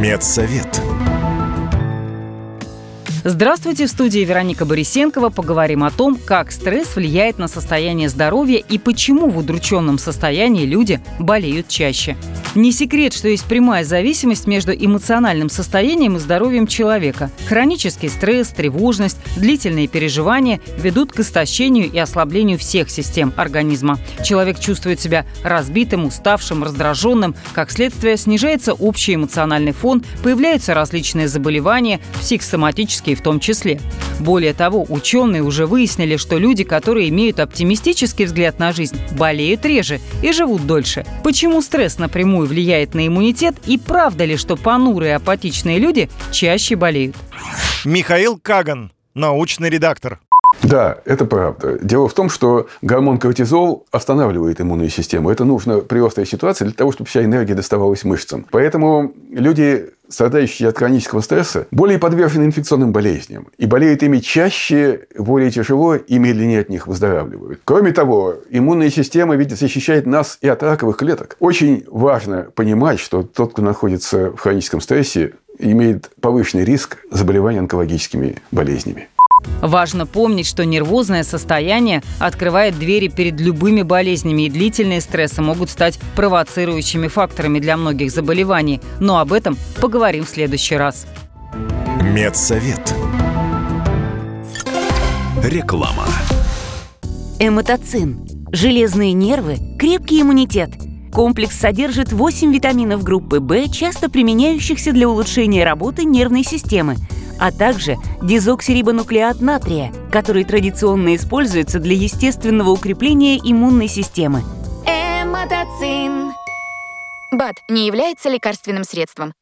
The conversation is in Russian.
Медсовет. Здравствуйте, в студии Вероника Борисенкова. Поговорим о том, как стресс влияет на состояние здоровья и почему в удрученном состоянии люди болеют чаще. Не секрет, что есть прямая зависимость между эмоциональным состоянием и здоровьем человека. Хронический стресс, тревожность, длительные переживания ведут к истощению и ослаблению всех систем организма. Человек чувствует себя разбитым, уставшим, раздраженным. Как следствие, снижается общий эмоциональный фон, появляются различные заболевания, психосоматические в том числе. Более того, ученые уже выяснили, что люди, которые имеют оптимистический взгляд на жизнь, болеют реже и живут дольше. Почему стресс напрямую влияет на иммунитет и правда ли, что понурые апатичные люди чаще болеют? Михаил Каган, научный редактор. Да, это правда. Дело в том, что гормон кортизол останавливает иммунную систему. Это нужно при острой ситуации для того, чтобы вся энергия доставалась мышцам. Поэтому люди, страдающие от хронического стресса, более подвержены инфекционным болезням. И болеют ими чаще, более тяжело и медленнее от них выздоравливают. Кроме того, иммунная система ведь защищает нас и от раковых клеток. Очень важно понимать, что тот, кто находится в хроническом стрессе, имеет повышенный риск заболевания онкологическими болезнями. Важно помнить, что нервозное состояние открывает двери перед любыми болезнями, и длительные стрессы могут стать провоцирующими факторами для многих заболеваний. Но об этом поговорим в следующий раз. Медсовет. Реклама. Эмотоцин. Железные нервы, крепкий иммунитет. Комплекс содержит 8 витаминов группы В, часто применяющихся для улучшения работы нервной системы – а также дезоксирибонуклеат натрия, который традиционно используется для естественного укрепления иммунной системы. Эмотоцин. БАД не является лекарственным средством.